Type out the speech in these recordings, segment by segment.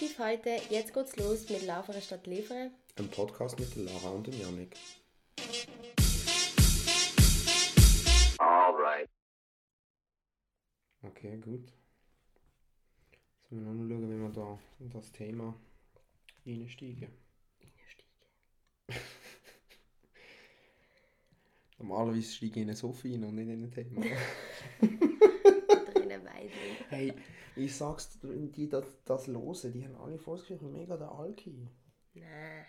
Positiv heute, jetzt geht's los mit Laufere statt Liefere. Ein Podcast mit der Lara und dem Janik. Alright. Okay, gut. Jetzt müssen wir noch mal schauen, wie wir da in das Thema einsteigen. Normalerweise steige ich in eine Sophie rein und nicht in ein Thema. Drinnen Weidel. hey, ich sag's die das, das hören, die haben alle sich mega der Alki. Nein.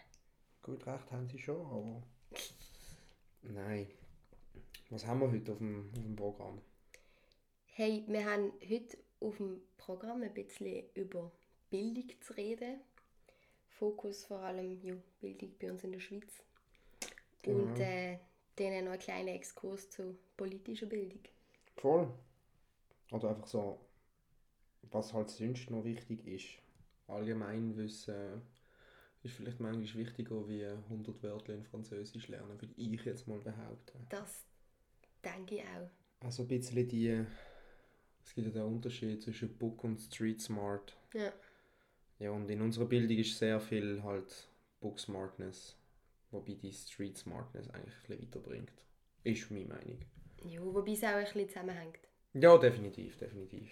Gut, recht haben sie schon, aber. Nein. Was haben wir heute auf dem, auf dem Programm? Hey, wir haben heute auf dem Programm ein bisschen über Bildung zu reden. Fokus vor allem ja, Bildung bei uns in der Schweiz. Und Genau. äh, dann noch einen kleinen Exkurs zu politischer Bildung. Voll. Oder einfach so, was halt sonst noch wichtig ist. Allgemeinwissen ist vielleicht manchmal wichtiger wie 100 Wörter in Französisch lernen, würde ich jetzt mal behaupten. Das denke ich auch. Also ein bisschen die, es gibt ja den Unterschied zwischen Book und Street Smart. Ja. Ja, und in unserer Bildung ist sehr viel halt Book Smartness, wobei die Street Smartness eigentlich ein bisschen weiterbringt. Ist meine Meinung. Ja, wobei es auch ein bisschen zusammenhängt. Ja, definitiv, definitiv.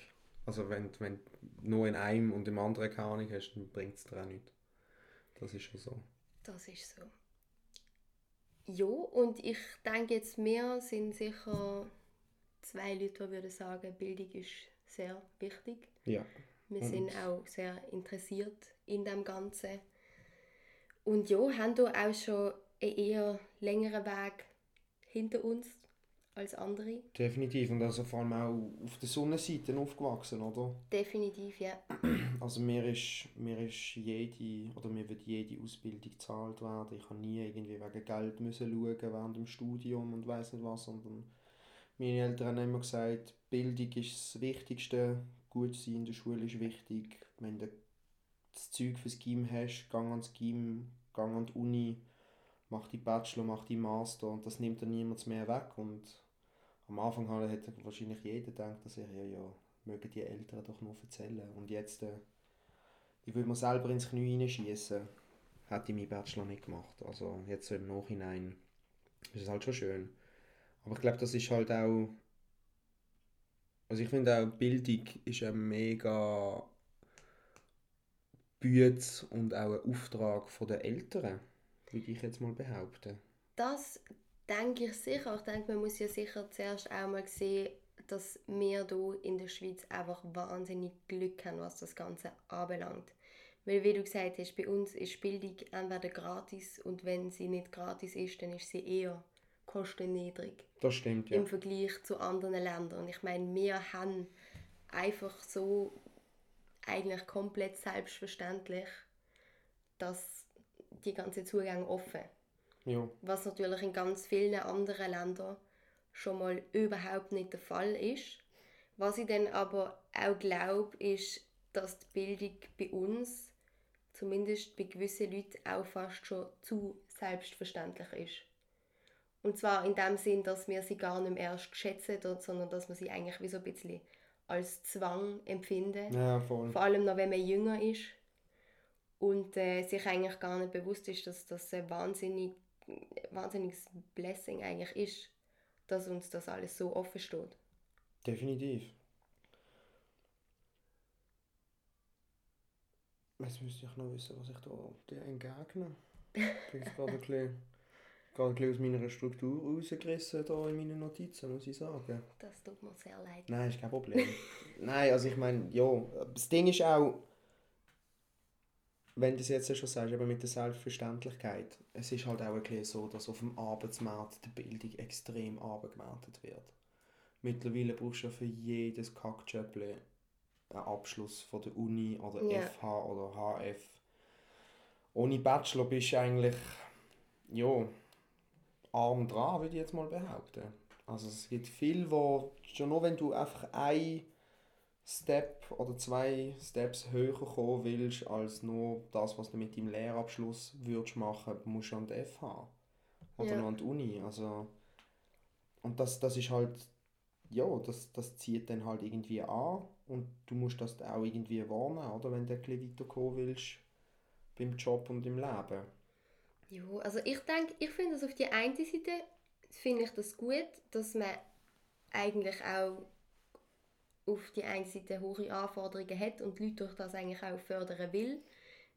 Also wenn, wenn du nur in einem und im anderen keine Ahnung hast, dann bringt es dir auch nichts. Das ist schon so. Das ist so. Ja, und ich denke jetzt, wir sind sicher zwei Leute, die würden sagen, Bildung ist sehr wichtig. Ja. Wir Und- sind auch sehr interessiert in dem Ganzen. Und ja, haben da auch schon einen eher längeren Weg hinter uns als andere. Definitiv. Und also vor allem auch auf der Sonnenseite aufgewachsen, oder? Definitiv, ja. Also mir ist, mir ist jede, oder mir wird jede Ausbildung gezahlt werden. Ich habe nie irgendwie wegen Geld müssen schauen während dem Studium und weiß nicht was, sondern meine Eltern haben immer gesagt, Bildung ist das Wichtigste, gut sein in der Schule ist wichtig. Wenn du das Zeug fürs Gym hast, gang ans Gym, gang an die Uni, mach die Bachelor, mach die Master und das nimmt dann niemand mehr weg. Und am Anfang hätte wahrscheinlich jeder gedacht, dass ich ja, ja, mögen die Eltern doch nur erzählen. Und jetzt, äh, ich würde mir selber ins Knie hineinschießen, hätte ich meinen Bachelor nicht gemacht. Also jetzt so im Nachhinein ist es halt schon schön. Aber ich glaube, das ist halt auch, also ich finde auch, Bildung ist ein mega Bütz und auch ein Auftrag den Eltern, würde ich jetzt mal behaupten. Das denke ich sicher. Ich denke, man muss ja sicher zuerst auch mal sehen, dass wir hier in der Schweiz einfach wahnsinnig Glück haben, was das Ganze anbelangt. Weil, wie du gesagt hast, bei uns ist Bildung entweder gratis und wenn sie nicht gratis ist, dann ist sie eher kostenniedrig Das stimmt, ja. im Vergleich zu anderen Ländern. Und ich meine, wir haben einfach so eigentlich komplett selbstverständlich, dass die ganzen Zugänge offen ja. was natürlich in ganz vielen anderen Ländern schon mal überhaupt nicht der Fall ist. Was ich dann aber auch glaube, ist, dass die Bildung bei uns, zumindest bei gewissen Leuten, auch fast schon zu selbstverständlich ist. Und zwar in dem Sinn, dass wir sie gar nicht mehr erst schätzen, sondern dass wir sie eigentlich wie so ein bisschen als Zwang empfinden. Ja, voll. Vor allem noch, wenn man jünger ist und äh, sich eigentlich gar nicht bewusst ist, dass das ein wahnsinnig, wahnsinniges Blessing eigentlich ist, dass uns das alles so offen steht. Definitiv. Jetzt müsste ich noch wissen, was ich da dir entgegne. Ich bin jetzt gerade ein bisschen, gerade ein bisschen aus meiner Struktur rausgerissen da in meinen Notizen, muss ich sagen. Das tut mir sehr leid. Nein, ist kein Problem. Nein, also ich meine, ja, das Ding ist auch, wenn du es jetzt schon sagst, eben mit der Selbstverständlichkeit, es ist halt auch ein bisschen so, dass auf dem Arbeitsmarkt die Bildung extrem abgewertet wird. Mittlerweile brauchst du ja für jedes Kackjöppli einen Abschluss von der Uni oder Ja. FH oder HF. Ohne Bachelor bist du eigentlich, ja, arm dran, würde ich jetzt mal behaupten. Also es gibt viel, wo schon nur wenn du einfach ein Step oder zwei Steps höher kommen willst, als nur das, was du mit deinem Lehrabschluss würdest machen, musst du an die FH oder Ja. noch an die Uni. Also, und das, das ist halt ja, das, das zieht dann halt irgendwie an und du musst das auch irgendwie warnen, oder, wenn du ein bisschen weiterkommen willst beim Job und im Leben. Ja, also ich denke, ich finde das auf die eine Seite finde ich das gut, dass man eigentlich auch auf die eine Seite hohe Anforderungen hat und die Leute durch das eigentlich auch fördern will.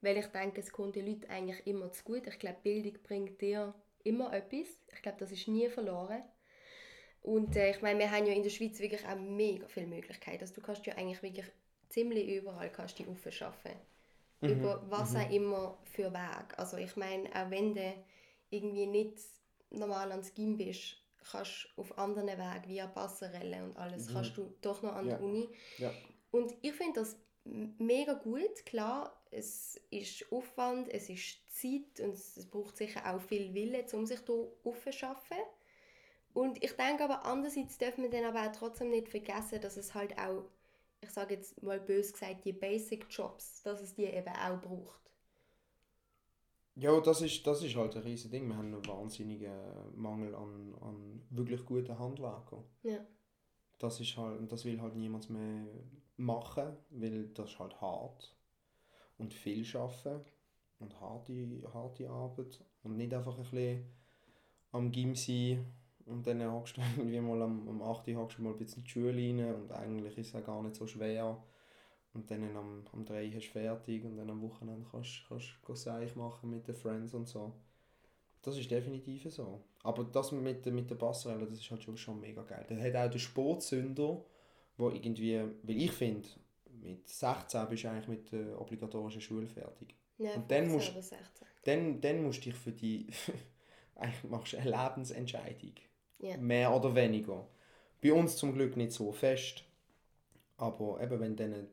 Weil ich denke, es kommt den Leuten eigentlich immer zu gut. Ich glaube, Bildung bringt dir immer etwas. Ich glaube, das ist nie verloren. Und äh, ich meine, wir haben ja in der Schweiz wirklich auch mega viele Möglichkeiten. Also du kannst ja eigentlich wirklich ziemlich überall kannst dich aufschaffen. Mhm. Über was mhm. auch immer für Weg. Also ich meine, auch wenn du irgendwie nicht normal ans Gym bist, kannst du auf anderen Wegen, via Passerelle und alles, mhm. kannst du doch noch an ja. die Uni. Ja. Und ich finde das mega gut. Klar, es ist Aufwand, es ist Zeit und es braucht sicher auch viel Wille, um sich hier aufzuschaffen. Und ich denke aber andererseits dürfen wir dann aber auch trotzdem nicht vergessen, dass es halt auch, ich sage jetzt mal bös gesagt, die Basic Jobs, dass es die eben auch braucht. Ja, das ist, das ist halt ein riesiges Ding. Wir haben einen wahnsinnigen Mangel an, an wirklich guten Handwerkern. Ja. Das ist halt, das will halt niemand mehr machen, weil das ist halt hart und viel arbeiten und harte, harte Arbeit und nicht einfach ein bisschen am Gym sein und dann hockst du irgendwie mal am, am 8 Uhr mal ein bisschen die Schule rein und eigentlich ist es auch gar nicht so schwer und dann am, am 3 hast du fertig und dann am Wochenende kannst du Seich machen mit den Friends und so. Das ist definitiv so. Aber das mit, mit der Passerelle, das ist halt schon, schon mega geil. Da hat auch der Sportsünder, wo irgendwie, weil ich finde, mit 16 bist du eigentlich mit der obligatorischen Schule fertig. Ja, und dann musst, dann, dann musst du dich für die, eigentlich machst du eine Lebensentscheidung. Ja. Mehr oder weniger. Bei uns zum Glück nicht so fest. Aber eben, wenn dann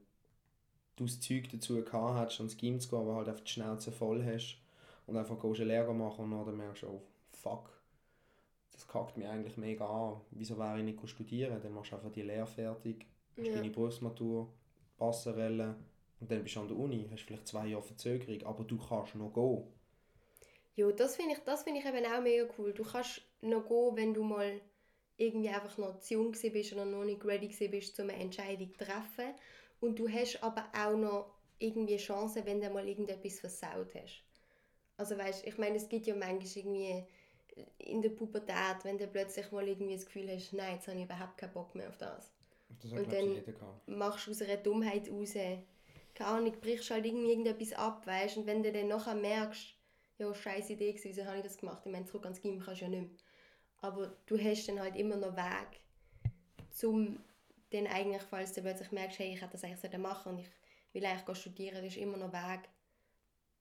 du das Zeug dazu gehabt hast, ans Gym zu gehen, aber halt einfach die Schnauze voll hast und einfach eine Lehre machen und dann merkst du, oh fuck, das kackt mich eigentlich mega an. Wieso wäre ich nicht studieren? Dann machst du einfach die Lehre fertig, hast ja. deine Berufsmatur, Passerelle und dann bist du an der Uni, hast vielleicht zwei Jahre Verzögerung, aber du kannst noch gehen. Ja, das finde ich, find ich eben auch mega cool. Du kannst noch gehen, wenn du mal irgendwie einfach noch zu jung bist oder noch nicht ready bist, um eine Entscheidung zu treffen. Und du hast aber auch noch irgendwie Chancen, wenn du mal irgendetwas versaut hast. Also weißt, ich meine, es gibt ja manchmal irgendwie in der Pubertät, wenn du plötzlich mal irgendwie das Gefühl hast, nein, jetzt habe ich überhaupt keinen Bock mehr auf das. das und dann machst du aus einer Dummheit raus, keine Ahnung, brichst halt irgendwie irgendetwas ab, weißt und wenn du dann nachher merkst, ja, scheiß Idee gewesen, wieso habe ich das gemacht? Ich meine, zurück ans Gym kannst du ja nicht mehr. Aber du hast dann halt immer noch Weg, zum dann eigentlich, falls du plötzlich merkst, hey, ich hätte das eigentlich machen und ich will eigentlich studieren, ist immer noch Weg,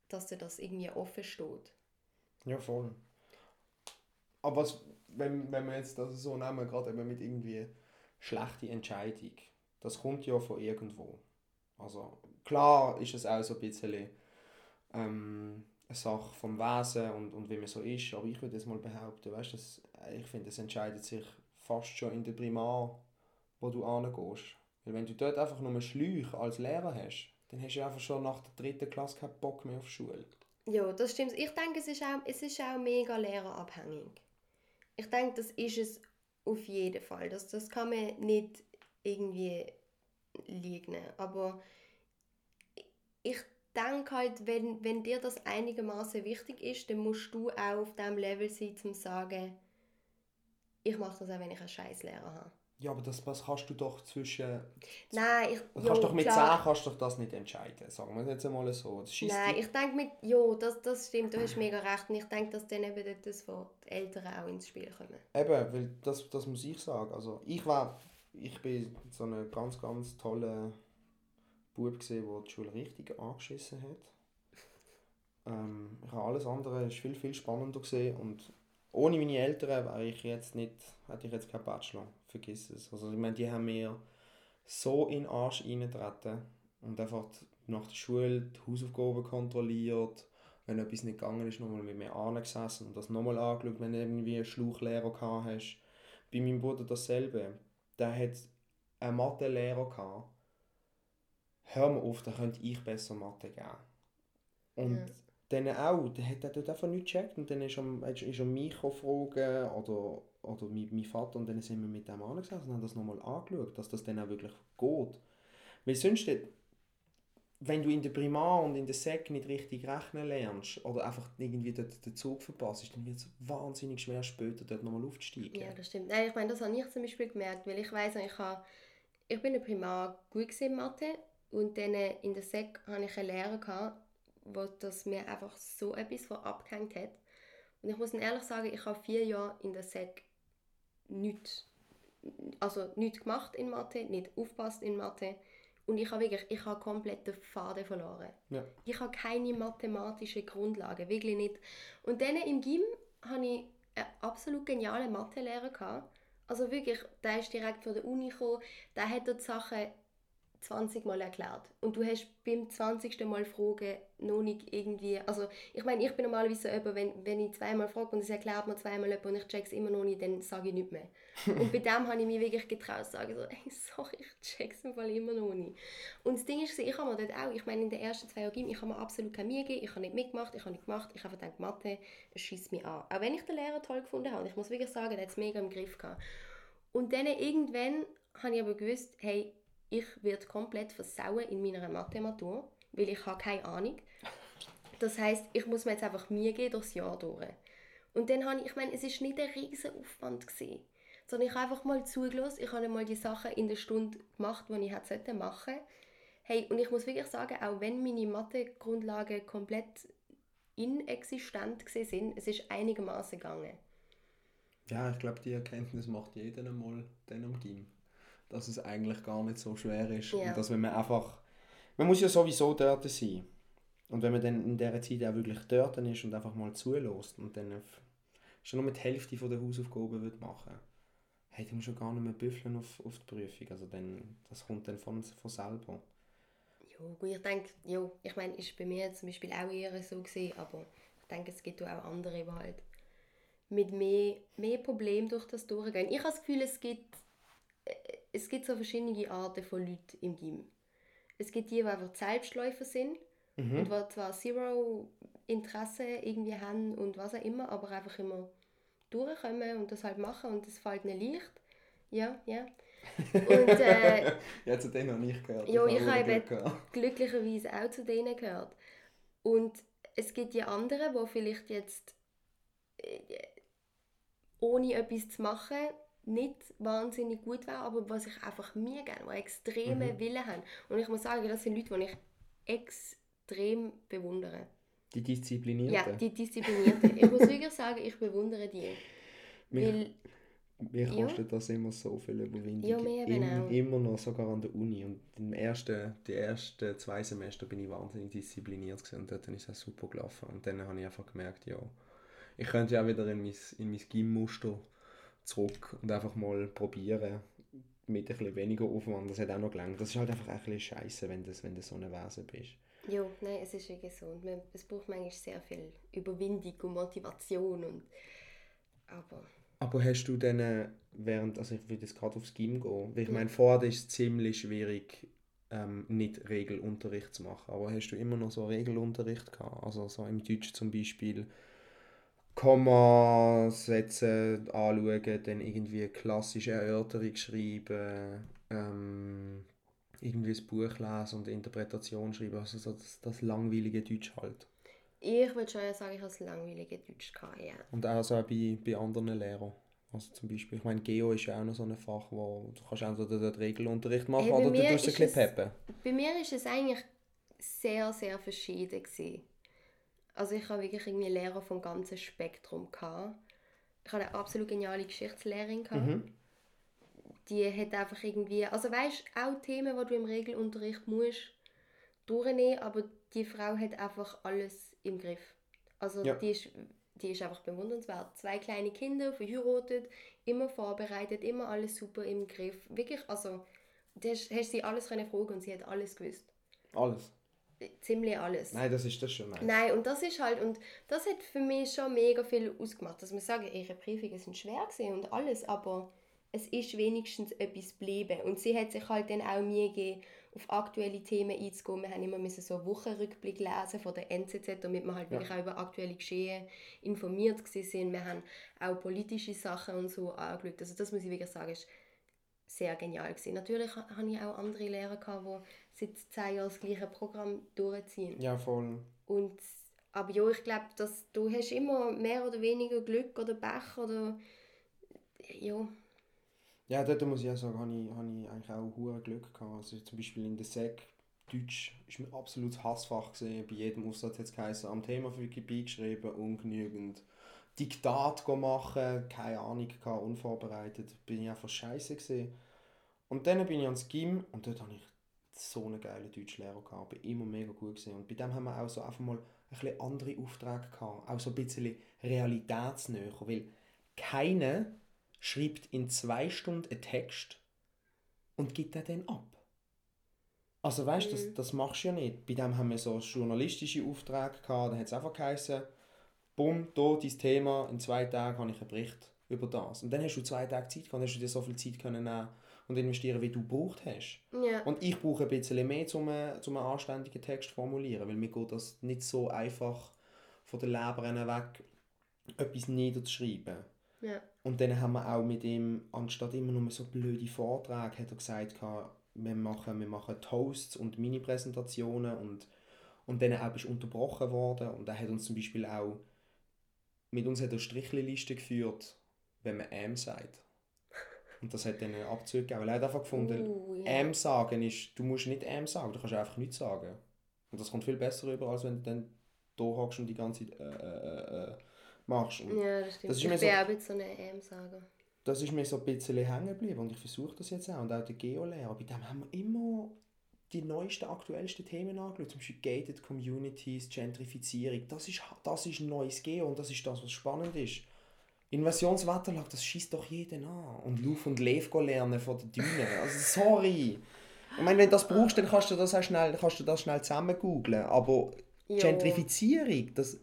dass dir das irgendwie offen steht. Ja, voll. Aber was, wenn, wenn wir jetzt das so nehmen, gerade eben mit irgendwie schlechte Entscheidung, das kommt ja von irgendwo. Also klar ist es auch so ein bisschen ähm, eine Sache vom Wesen und, und wie man so ist, aber ich würde jetzt mal behaupten, weißt, dass, ich finde, es entscheidet sich fast schon in der Primar wo du angehst. Weil wenn du dort einfach nur Schläuche als Lehrer hast, dann hast du einfach schon nach der dritten Klasse keinen Bock mehr auf Schule. Ja, das stimmt. Ich denke, es ist auch, es ist auch mega lehrerabhängig. Ich denke, das ist es auf jeden Fall. Das, das kann man nicht irgendwie leugnen. Aber ich denke halt, wenn, wenn dir das einigermaßen wichtig ist, dann musst du auch auf dem Level sein, um zu sagen, ich mache das auch, wenn ich einen scheiß Lehrer habe. Ja, aber das, das kannst du doch zwischen... Nein, ich... Du kannst jo, doch mit klar. 10 kannst doch das nicht entscheiden, sagen wir jetzt einmal so. Nein, ich denke mit... Ja, das, das stimmt, du hast mega recht. Und ich denke, dass dann eben das von den Eltern auch ins Spiel kommen. Eben, weil das, das muss ich sagen. Also ich war... Ich bin so ein ganz, ganz toller Bub gesehen, der die Schule richtig angeschissen hat. Ähm, ich habe alles andere ist viel, viel spannender gesehen und ohne meine Eltern wäre ich jetzt nicht, hätte ich jetzt keinen Bachelor. Vergiss es. Also ich meine, die haben mir so in den Arsch reingetreten und einfach nach der Schule die Hausaufgaben kontrolliert. Wenn etwas nicht gegangen ist, nochmal mit mir angesessen und das nochmal angeschaut, wenn du irgendwie einen Schluchlehrer gehabt hast. Bei meinem Bruder dasselbe. Der hat einen Mathelehrer gehabt. Hör mal auf, da könnte ich besser Mathe geben. Und ja dann auch, der hat dort einfach nicht gecheckt und dann ist er, ist er mich fragen oder, oder mein, mein Vater und dann sind wir mit dem angesessen und haben das nochmal angeschaut, dass das dann auch wirklich geht. Weil sonst, wenn du in der Primar und in der Sek nicht richtig rechnen lernst oder einfach irgendwie den, den Zug verpasst, dann wird es wahnsinnig schwer später dort nochmal aufzusteigen. Ja, das stimmt. Nein, ich meine, das habe ich zum Beispiel gemerkt, weil ich weiß, ich, ich bin in der Primar gut in Mathe und dann in der Sek hatte ich einen Lehrer, gehabt, wo das mir einfach so etwas von abgehängt hat. Und ich muss ehrlich sagen, ich habe vier Jahre in der Sek nichts, also nichts gemacht in Mathe, nicht aufpasst in Mathe und ich habe wirklich, ich habe komplett den Faden verloren. Ja. Ich habe keine mathematische Grundlage, wirklich nicht. Und dann im Gym hatte ich einen absolut genialen Mathelehrer. Gehabt. Also wirklich, der ist direkt von der Uni gekommen, der hat dort Sachen 20 Mal erklärt. Und du hast beim 20. Mal fragen noch nicht irgendwie... Also ich meine, ich bin normalerweise so jemand, wenn, wenn ich zweimal frage und es erklärt mir zweimal jemand und ich check's immer noch nicht, dann sage ich nicht mehr. und bei dem habe ich mich wirklich getraut zu sagen, so, ey, sorry, ich check's im Fall immer noch nicht. Und das Ding ist, ich habe mir dort auch, ich meine, in den ersten zwei Jahren, ich habe mir absolut keine Mühe gegeben, ich habe nicht mitgemacht, ich habe nicht gemacht, ich habe gedacht, Mathe, es schießt mich an. Auch wenn ich den Lehrer toll gefunden habe, ich muss wirklich sagen, der hat es mega im Griff gehabt. Und dann irgendwann habe ich aber gewusst, hey, ich werde komplett versauen in meiner Mathematur, weil ich habe keine Ahnung. Das heißt, ich muss mir jetzt einfach mir gehen durchs Jahr durch. Und dann habe ich, ich meine, es ist nicht ein riesiger Aufwand gewesen, sondern ich habe einfach mal zugelassen, ich habe mal die Sachen in der Stunde gemacht, die ich hätte machen Hey, und ich muss wirklich sagen, auch wenn meine Mathe-Grundlagen komplett inexistent sind, es ist einigermaßen gegangen. Ja, ich glaube, die Erkenntnis macht jeder einmal dann am Gym dass es eigentlich gar nicht so schwer ist. Ja. Und dass wenn man einfach, man muss ja sowieso dort sein. Und wenn man dann in dieser Zeit auch wirklich dort ist und einfach mal zulässt und dann schon nur die Hälfte von der Hausaufgaben wird machen hey, dann musst du gar nicht mehr büffeln auf, auf die Prüfung. Also dann, das kommt dann von, von selber. Ja, gut, ich denke, ja, ich meine, ist bei mir zum Beispiel auch eher so gewesen, aber ich denke, es gibt auch andere, die halt mit mehr, mehr Problemen durch das durchgehen. Ich habe das Gefühl, es gibt es gibt so verschiedene Arten von Leuten im Gym. Es gibt die, die einfach Selbstläufer sind mhm. und die zwar zero Interesse irgendwie haben und was auch immer, aber einfach immer durchkommen und das halt machen und das fällt nicht leicht. Ja, ja. Und, äh, ja, zu denen habe ich gehört. Ja, ich habe glücklicherweise auch zu denen gehört. Und es gibt die anderen, die vielleicht jetzt äh, ohne etwas zu machen nicht wahnsinnig gut wäre, aber was ich einfach mir gerne, die extreme mhm. Willen haben. Und ich muss sagen, das sind Leute, die ich extrem bewundere. Die Disziplinierten? Ja, die Disziplinierten. ich muss wirklich sagen, ich bewundere die. Mich, weil, mir kostet ja. das immer so viel Überwindung. Ja, mir Im, Immer noch, sogar an der Uni. Und im ersten, die ersten zwei Semester bin ich wahnsinnig diszipliniert gewesen, und dort ist es super gelaufen. Und dann habe ich einfach gemerkt, ja, ich könnte ja wieder in mein, in mein Gym-Muster zurück und einfach mal probieren mit ein bisschen weniger Aufwand. Das hat auch noch gelangt. Das ist halt einfach ein bisschen scheiße, wenn du wenn du so ein Wesen bist. Ja, nein, es ist wirklich so. Und man, es braucht manchmal sehr viel Überwindung und Motivation. Und, aber... aber hast du dann während, also ich würde jetzt gerade aufs Gym gehen, weil ich ja. meine, vorher ist es ziemlich schwierig, ähm, nicht Regelunterricht zu machen. Aber hast du immer noch so Regelunterricht gehabt? Also so im Deutsch zum Beispiel Komma-Sätze anschauen, dann irgendwie klassische Erörterung schreiben, ähm, irgendwie ein Buch lesen und Interpretation schreiben, also das, das langweilige Deutsch halt. Ich würde schon sagen, ich habe das langweilige Deutsch gehabt, ja. Und auch so bei, bei anderen Lehrern. Also zum Beispiel, ich meine, Geo ist ja auch noch so ein Fach, wo du kannst entweder den Regelunterricht machen hey, oder du tust ein bisschen peppen. Bei mir war es eigentlich sehr, sehr verschieden. Gewesen. Also ich habe wirklich irgendwie Lehrer vom ganzen Spektrum gehabt. Ich hatte eine absolut geniale Geschichtslehrerin gehabt. Mhm. Die hat einfach irgendwie, also weißt auch Themen, die du im Regelunterricht musst durchnehmen, aber die Frau hat einfach alles im Griff. Also ja. die ist die ist einfach bewundernswert. Zwei kleine Kinder, verheiratet, immer vorbereitet, immer alles super im Griff. Wirklich, also, du hast, hast sie alles fragen und sie hat alles gewusst. Alles? Ziemlich alles. Nein, das ist das schon nice. Nein, und das ist halt, und das hat für mich schon mega viel ausgemacht, dass man sagen, ihre Prüfungen sind schwer gewesen und alles, aber es ist wenigstens etwas geblieben. Und sie hat sich halt dann auch mir gegeben, auf aktuelle Themen einzugehen. Wir haben immer müssen so einen Wochenrückblick lesen von der NZZ, damit wir halt Ja. wirklich auch über aktuelle Geschehen informiert sind. Wir haben auch politische Sachen und so angeschaut. Also das muss ich wirklich sagen, ist sehr genial gewesen. Natürlich ha- habe ich auch andere Lehrer gehabt, die seit zehn Jahren das gleiche Programm durchziehen. Ja, voll. Und, aber ja, ich glaube, dass du hast immer mehr oder weniger Glück oder Pech oder ja, Ja, dort muss ich auch sagen, habe ich, habe ich eigentlich auch hure Glück gehabt. Also zum Beispiel in der Sek Deutsch ist mir absolut Hassfach gesehen. Bei jedem Aufsatz hat es geheißen, am Thema für Wikipedia geschrieben, ungenügend. Diktat machen, keine Ahnung gehabt, unvorbereitet. Bin ich einfach scheiße gesehen. Und dann bin ich ans Gym und dort habe ich so einen geilen Deutschlehrer gehabt. Bin immer mega gut gesehen. Und bei dem haben wir auch so einfach mal ein bisschen andere Aufträge gehabt. Auch so ein bisschen realitätsnäher. Weil keiner schreibt in zwei Stunden einen Text und gibt den dann ab. Also weißt du, das, Mhm. das machst du ja nicht. Bei dem haben wir so journalistische Aufträge gehabt, da hat es einfach geheißen, bumm, da dein Thema, in zwei Tagen habe ich einen Bericht über das. Und dann hast du zwei Tage Zeit gehabt, dann hast du dir so viel Zeit können nehmen und investieren, wie du gebraucht hast. ja. Und ich brauche ein bisschen mehr, um einen, um einen anständigen Text zu formulieren, weil mir geht das nicht so einfach von der Leber weg, etwas niederzuschreiben. ja. Und dann haben wir auch mit ihm, anstatt immer nur so blöde Vorträge, hat er gesagt, wir machen, wir machen Toasts und Mini-Präsentationen und, und dann auch bist du unterbrochen worden. Und er hat uns zum Beispiel auch, mit uns hat er Strichliste geführt, wenn man «M» sagt. Und das hat dann einen Abzug gegeben, weil er hat einfach gefunden, Uh, ja. «M» sagen ist, du musst nicht «M» sagen, du kannst einfach nichts sagen. Und das kommt viel besser rüber, als wenn du dann da hockst und die ganze Zeit äh, äh, äh, machst. Und Ja, das stimmt. Das ist ich mir bin so- auch jetzt so eine EM-Sager. das ist mir so ein bisschen hängen geblieben und ich versuche das jetzt auch. Und auch der Geolehrer, bei dem haben wir immer die neuesten, aktuellsten Themen angeschaut. Zum Beispiel Gated Communities, Gentrifizierung. Das ist, das ist neues Geo und das ist das, was spannend ist. Invasionswetterlage, das schießt doch jeden an. Und Lauf und Lev lernen von den Dünen. Also sorry. Ich meine, wenn du das brauchst, dann kannst du das auch schnell, kannst du das schnell zusammen googlen. Aber Ja. Gentrifizierung, das...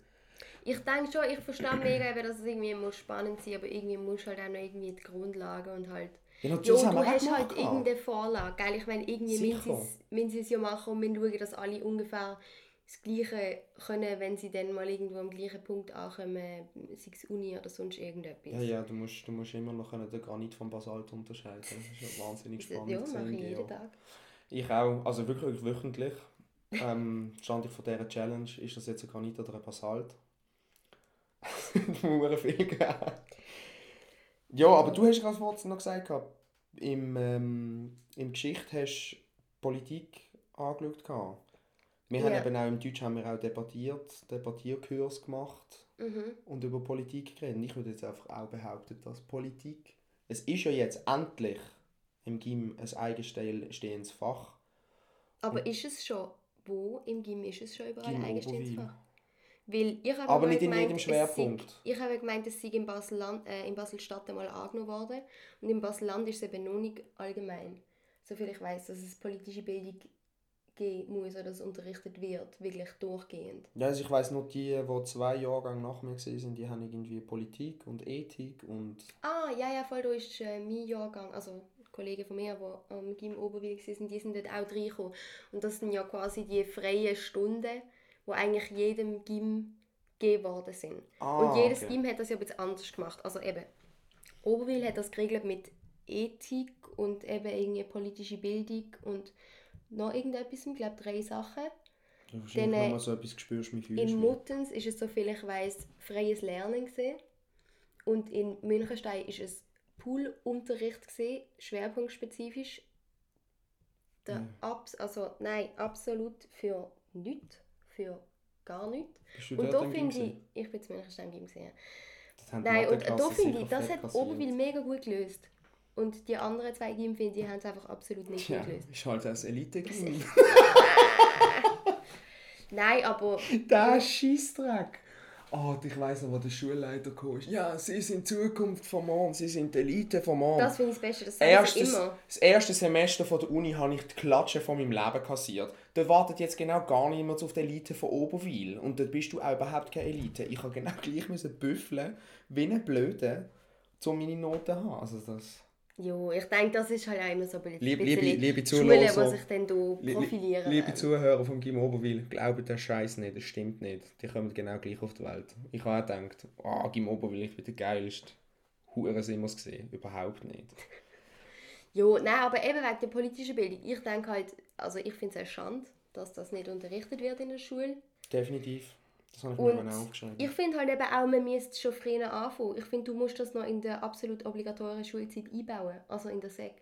Ich denke schon, ich verstehe mega, dass es irgendwie muss spannend sein aber irgendwie muss halt auch noch irgendwie die Grundlage und halt... Ja, Ja, du hast halt irgendeine Vorlage, gell? Ich meine, irgendwie müssen sie es- müssen sie es ja machen und müssen schauen, dass alle ungefähr das Gleiche können, wenn sie dann mal irgendwo am gleichen Punkt ankommen, sei es Uni oder sonst irgendetwas. Ja, ja, du musst, du musst immer noch können den Granit vom Basalt unterscheiden. Das ist ja wahnsinnig Das- spannend. ja, mache ich jeden Tag. Ich auch, also wirklich wöchentlich. ähm, stand ich vor dieser Challenge, ist das jetzt ein Granit oder ein Basalt? Nur viel gegeben. Ja, aber du hast gerade vorhin noch gesagt, im, ähm, im Geschichte hast du Politik angeschaut. Wir haben Ja. eben auch im Deutsch haben wir auch debattiert, Debattierkurs gemacht Mhm. und über Politik geredet. Und ich würde jetzt einfach auch behaupten, dass Politik, es ist ja jetzt endlich im GIM ein eigenstehendes Fach. Aber ist es schon, wo im Gym ist es schon überall Gym ein Oberwil. Fach? Weil ich habe Aber nicht in gemeint, jedem es Schwerpunkt. Sei, ich habe gemeint, es sei in Basel-Land, äh, in Basel-Stadt einmal angenommen worden. Und in Basel-Land ist es eben noch nicht allgemein. Soviel ich weiß, dass es politische Bildung geben muss oder dass es unterrichtet wird, wirklich durchgehend. Ja, also ich weiß nur die, die zwei Jahrgänge nach mir gesehen sind, die haben irgendwie Politik und Ethik und Ah, ja, ja, voll, da ist äh, mein Jahrgang, also Kollegen von mir, die am Gym Oberwil waren, die sind dort auch reingekommen. Und das sind ja quasi die freien Stunden, die eigentlich jedem Gym gegeben worden sind. Ah, Und jedes okay. Gym hat das ja ein bisschen anders gemacht. Also eben, Oberwil hat das geregelt mit Ethik und eben irgendwie politische Bildung und noch irgendetwas, ich glaube drei Sachen. Du wahrscheinlich Dann, äh, nochmal so etwas spürst, wie fühlst In du Muttens ist es, soviel ich weiß, freies Lernen gewesen. und in Münchenstein ist es Poolunterricht gewesen, schwerpunktspezifisch. Der Mhm. Abs also nein, absolut für nichts, für gar nichts. Und da am finde ich, ich bin zu Münchenstein Gym gesehen. Nein, und da finde ich, das hat. Oberwil mega gut gelöst. Und die anderen zwei Gym, finde ich, haben es einfach absolut nicht Ja, gut gelöst. ist halt das Elite-Gym. Nein, aber Der Scheissdreck! Oh, ich weiss noch, wo der Schulleiter kam. Ja, sie sind die Zukunft vom morgen, sie sind die Elite vom morgen. das finde ich das Beste, das Erstes, immer. das erste Semester von der Uni habe ich die Klatsche von meinem Leben kassiert. Da wartet jetzt genau gar niemand auf die Elite von Oberwil. Und dort bist du auch überhaupt keine Elite. Ich habe genau gleich müssen büffeln wie ein Blöde, um meine Noten zu haben. Also das... Ja, ich denke, das ist halt auch immer so ein bisschen Liebe, liebe, liebe Zuhörer, die sich dann da profilieren. liebe Zuhörer vom Gim Oberwil, glaubt den Scheiß nicht, das stimmt nicht. Die kommen genau gleich auf die Welt. Ich habe auch gedacht, ah, Gim Oberwil, ich bin der geilste. Huren wir es gesehen. Überhaupt nicht. Ja, nein, aber eben wegen der politischen Bildung. Ich denke halt, also ich finde es eine Schande, dass das nicht unterrichtet wird in der Schule. Definitiv. Das habe ich Und mir auch aufgeschrieben. Ich finde halt eben auch, man müsste schon früher anfangen. Ich finde, du musst das noch in der absolut obligatorischen Schulzeit einbauen, also in der Sek.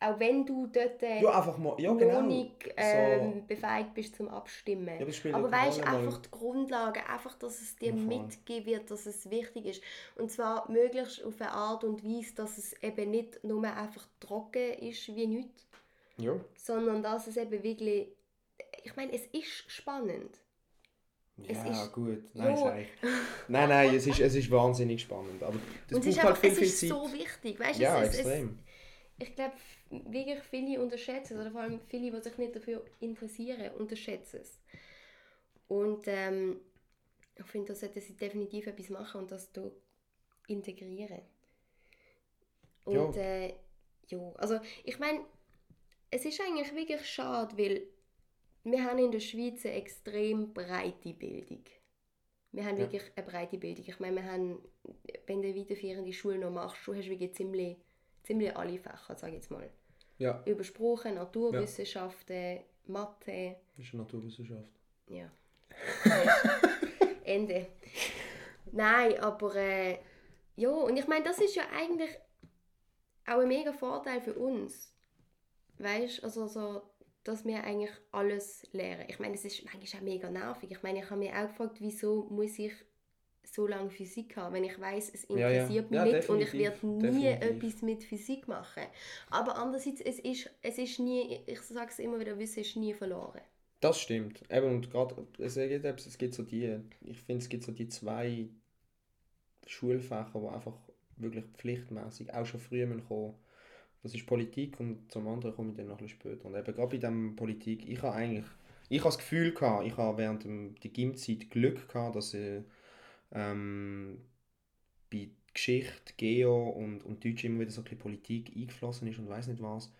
Auch wenn du dort äh, ja, einfach mal, ja noch genau. nicht ähm, befähigt bist zum Abstimmen. Ja, aber keine weißt du, mal- einfach die Grundlagen, einfach, dass es dir mitgegeben wird, dass es wichtig ist. Und zwar möglichst auf eine Art und Weise, dass es eben nicht nur einfach trocken ist wie nichts, Ja. sondern dass es eben wirklich. Ich meine, es ist spannend. Es Ja, ist- gut. Nein, Ja. ich. Nein, nein, es ist, es ist wahnsinnig spannend. Aber das und es ist, halt einfach, viel, es viel ist Zeit. so wichtig. Weißt, ja, es, es, extrem. ich glaube, wirklich viele unterschätzen es, oder vor allem viele, die sich nicht dafür interessieren, unterschätzen es. Und ähm, ich finde, da sollten sie definitiv etwas machen und das da integrieren. Und Ja. äh, ja, also ich meine, es ist eigentlich wirklich schade, weil wir haben in der Schweiz eine extrem breite Bildung. Wir haben Ja. wirklich eine breite Bildung. Ich meine, wir haben, wenn du weiterführende Schule noch machst, du hast wirklich ziemlich, ziemlich alle Fächer, sage ich jetzt mal. Ja, Über Sprache, Naturwissenschaften, Mathe, das ist Naturwissenschaft. ja. Ende. Nein, aber äh, ja, und ich meine, das ist ja eigentlich auch ein mega Vorteil für uns. Weißt du, also so, dass wir eigentlich alles lernen. Ich meine, es ist manchmal auch mega nervig. Ich meine, ich habe mich auch gefragt, wieso muss ich so lange Physik haben, wenn ich weiß, es Ja, ja. interessiert Ja, mich nicht und ich werde nie definitiv. etwas mit Physik machen. Aber andererseits, es ist, es ist nie, ich sage es immer wieder, Wissen ist nie verloren. Das stimmt. Eben, und gerade, es es gibt so die, ich finde, es gibt so die zwei Schulfächer, die einfach wirklich pflichtmäßig auch schon früher müssen kommen. Das ist Politik und zum anderen komme ich dann noch ein bisschen später. Und eben gerade bei dem Politik, ich habe eigentlich, ich habe das Gefühl gehabt, ich habe während dem, der Gymzeit Glück gehabt, dass ich ähm, bei Geschichte, Geo und, und Deutsch immer wieder so ein bisschen Politik eingeflossen ist und weiß nicht was.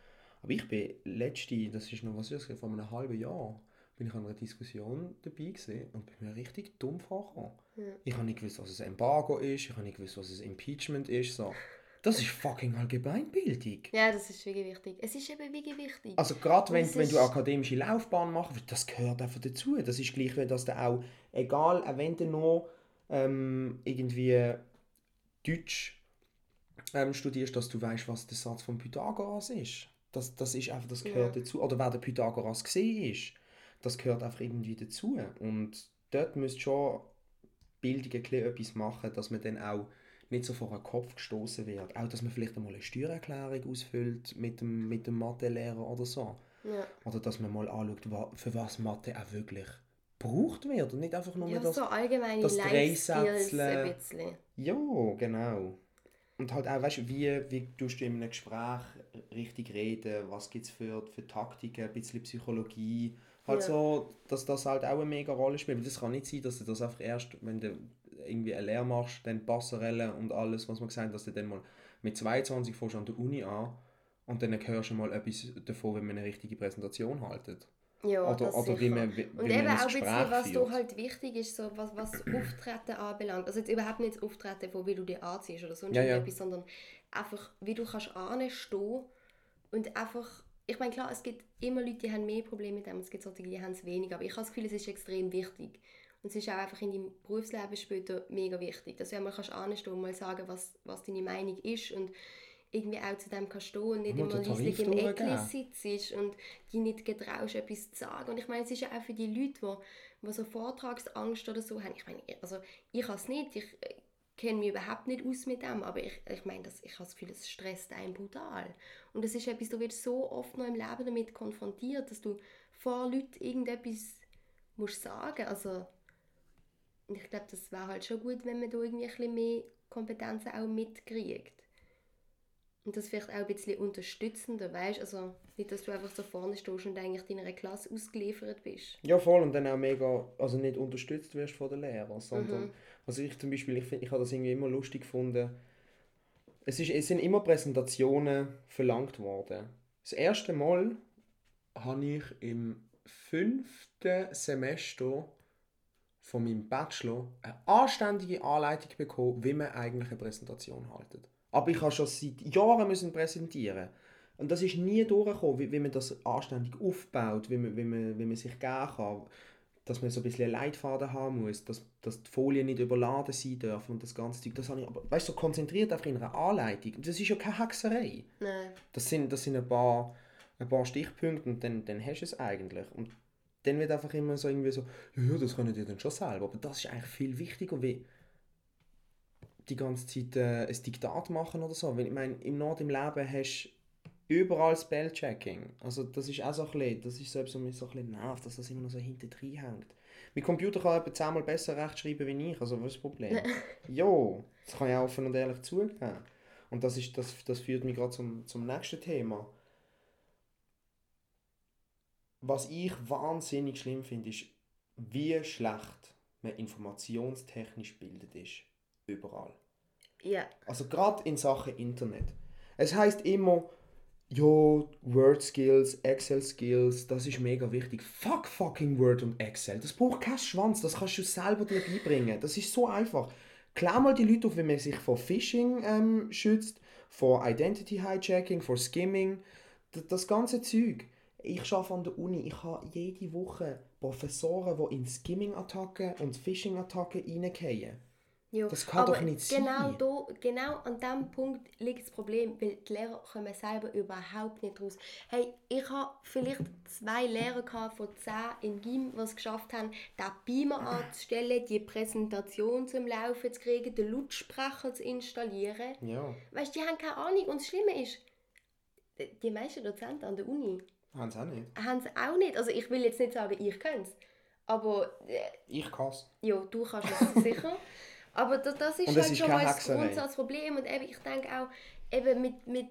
Aber ich bin letzte, das ist noch was das, vor einem halben Jahr, bin ich an einer Diskussion dabei gewesen und bin mir richtig dumm vorgekommen. Ja. Ich habe nicht gewusst, was ein Embargo ist, ich habe nicht gewusst, was ein Impeachment ist. So. Das ist fucking Allgemeinbildung. Ja, das ist wirklich wichtig. Es ist eben wirklich wichtig. Also gerade wenn, wenn du akademische Laufbahn machst, das gehört einfach dazu. Das ist gleich, wie dass du auch, egal, auch wenn du nur ähm, irgendwie Deutsch ähm, studierst, dass du weißt, was der Satz von Pythagoras ist. Das, das ist einfach, das gehört Ja. dazu. Oder wer der Pythagoras gesehen ist, das gehört einfach irgendwie dazu. Und dort müsste schon Bildung etwas machen, dass man dann auch nicht so vor den Kopf gestoßen wird. Auch, dass man vielleicht einmal eine Steuererklärung ausfüllt mit dem, mit dem Mathelehrer oder so. ja. Oder dass man mal anschaut, für was Mathe auch wirklich gebraucht wird. Und nicht einfach nur ja, das... so allgemeine das Dreisätzle-. Ja, genau. Und halt auch, weißt du, wie, wie tust du in einem Gespräch richtig reden, was gibt es für, für Taktiken, ein bisschen Psychologie. Halt Ja. so, dass das halt auch eine mega Rolle spielt. Weil Das kann nicht sein, dass du das einfach erst, wenn du irgendwie eine Lehre machst, dann Passerelle und alles, was man gesagt hat, dass du dann mal mit 22 fährst an der Uni an und dann hörst du mal etwas davon, wenn man eine richtige Präsentation haltet. Ja, Oder, das oder wie man, wie, Und eben auch ein bisschen, was führt. halt wichtig ist, so, was, was Auftreten anbelangt. Also jetzt überhaupt nicht das Auftreten, von wie du dich anziehst oder sonst Ja, ja. sondern einfach, wie du kannst anstehen und einfach, ich meine klar, es gibt immer Leute, die haben mehr Probleme mit dem, es gibt solche, die haben es weniger, aber ich habe das Gefühl, es ist extrem wichtig. Und es ist auch einfach in deinem Berufsleben später mega wichtig, dass du einmal kannst anstehen und mal sagen, was, was deine Meinung ist und irgendwie auch zu dem kannst stehen und nicht immer Tarif leislich im Eckli sitzt und die nicht getraust, etwas zu sagen. Und ich meine, es ist ja auch für die Leute, die, die so Vortragsangst oder so haben. Ich meine, also ich habe es nicht, ich äh, kenne mich überhaupt nicht aus mit dem, aber ich, ich meine, das, ich habe das Gefühl, es stresst einen brutal. Und das ist etwas, du wirst so oft noch im Leben damit konfrontiert, dass du vor Leuten irgendetwas musst sagen. Also, und ich glaube, das wäre halt schon gut, wenn man da irgendwie ein bisschen mehr Kompetenzen auch mitkriegt. Und das vielleicht auch ein bisschen unterstützender, weißt Also nicht, dass du einfach so vorne stehst und eigentlich deiner Klasse ausgeliefert bist. Ja, voll. Und dann auch mega, also nicht unterstützt wirst von den Lehrern, sondern, Mhm. also ich zum Beispiel, ich, find, ich habe das irgendwie immer lustig gefunden, es, ist, es sind immer Präsentationen verlangt worden. Das erste Mal habe ich im fünften Semester von meinem Bachelor eine anständige Anleitung bekommen, wie man eigentlich eine Präsentation haltet. Aber ich habe schon seit Jahren müssen präsentieren. Und das ist nie durchgekommen, wie, wie man das anständig aufbaut, wie man, wie man, wie man sich geben kann, dass man so ein bisschen Leitfaden haben muss, dass, dass die Folien nicht überladen sein dürfen und das ganze Zeug. Das habe ich, aber weißt du, so konzentriert einfach in einer Anleitung. Das ist ja keine Hexerei. Nein. Das sind, das sind ein, paar, ein paar Stichpunkte und dann, dann hast du es eigentlich. Und dann wird einfach immer so irgendwie so, ja, das können die dann schon selber. Aber das ist eigentlich viel wichtiger, wie die ganze Zeit äh, ein Diktat machen oder so. Weil ich meine, im Nord im Leben hast du überall Spellchecking. Also das ist auch so ein bisschen, das ist so etwas, was mich so ein bisschen nervt, dass das immer noch so hinten drin hängt. Mein Computer kann etwa zehnmal besser rechtschreiben wie ich, also was ist das Problem? jo, das kann ich auch offen und ehrlich zugeben. Und das, ist, das, das führt mich gerade zum, zum nächsten Thema. Was ich wahnsinnig schlimm finde, ist, wie schlecht man informationstechnisch bildet ist. Überall. Ja. Also gerade in Sachen Internet. Es heißt immer, ja, Word Skills, Excel Skills, das ist mega wichtig. Fuck fucking Word und Excel. Das braucht keinen Schwanz, das kannst du selber dir beibringen. Das ist so einfach. Klär mal die Leute auf, wie man sich vor Phishing ähm, schützt, vor Identity Hijacking, vor Skimming, das, das ganze Zeug. Ich arbeite an der Uni, ich habe jede Woche Professoren, die in Skimming-Attacken und Phishing-Attacken reingehen. Jo. Das kann doch nicht genau sein. Da, genau an diesem Punkt liegt das Problem, weil die Lehrer kommen selber überhaupt nicht raus. Hey, ich habe vielleicht zwei Lehrer gehabt von zehn in GIM, die es geschafft haben, den Beamer anzustellen, die Präsentation zum Laufen zu kriegen, den Lautsprecher zu installieren. Ja, Weißt du, die haben keine Ahnung. Und das Schlimme ist, die meisten Dozenten an der Uni haben sie auch nicht. haben es auch nicht. Also ich will jetzt nicht sagen, ich könnte es. Aber äh, Ich kann es. ja, du kannst es sicher. Aber das, das ist halt ist schon mal das. Grundsatzproblem. Und eben, ich denke auch, eben mit, mit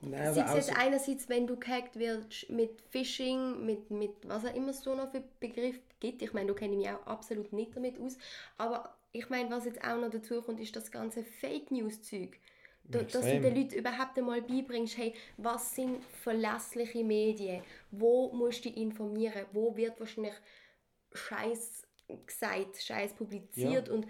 Nein, sei es jetzt einerseits, wenn du gehackt wirst, mit Phishing, mit, mit was auch immer es so noch für Begriff gibt. Ich meine, du kennst mich auch absolut nicht damit aus. Aber ich meine, was jetzt auch noch dazu kommt, ist das ganze Fake News Zeug. Da, dass du den Leuten überhaupt einmal beibringst, hey, was sind verlässliche Medien? Wo musst du dich informieren? Wo wird wahrscheinlich Scheiß gesagt, Scheiß publiziert und,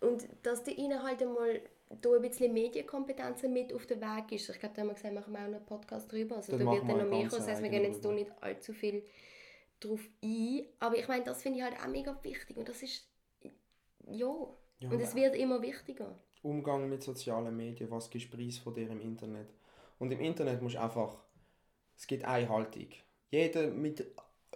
und dass du ihnen halt einmal da ein bisschen Medienkompetenzen mit auf den Weg ist. Ich glaube, da haben wir gesagt, machen wir auch noch einen Podcast drüber. Also Dann da wird dann noch mehr kommen. Das heißt, wir gehen jetzt da nicht allzu viel drauf ein. Aber ich meine, das finde ich halt auch mega wichtig und das ist, ja, Ja, und es wird immer wichtiger. Umgang mit sozialen Medien, was gibst von dir im Internet? Und im Internet musst du einfach, es gibt eine Haltung. Jeder mit,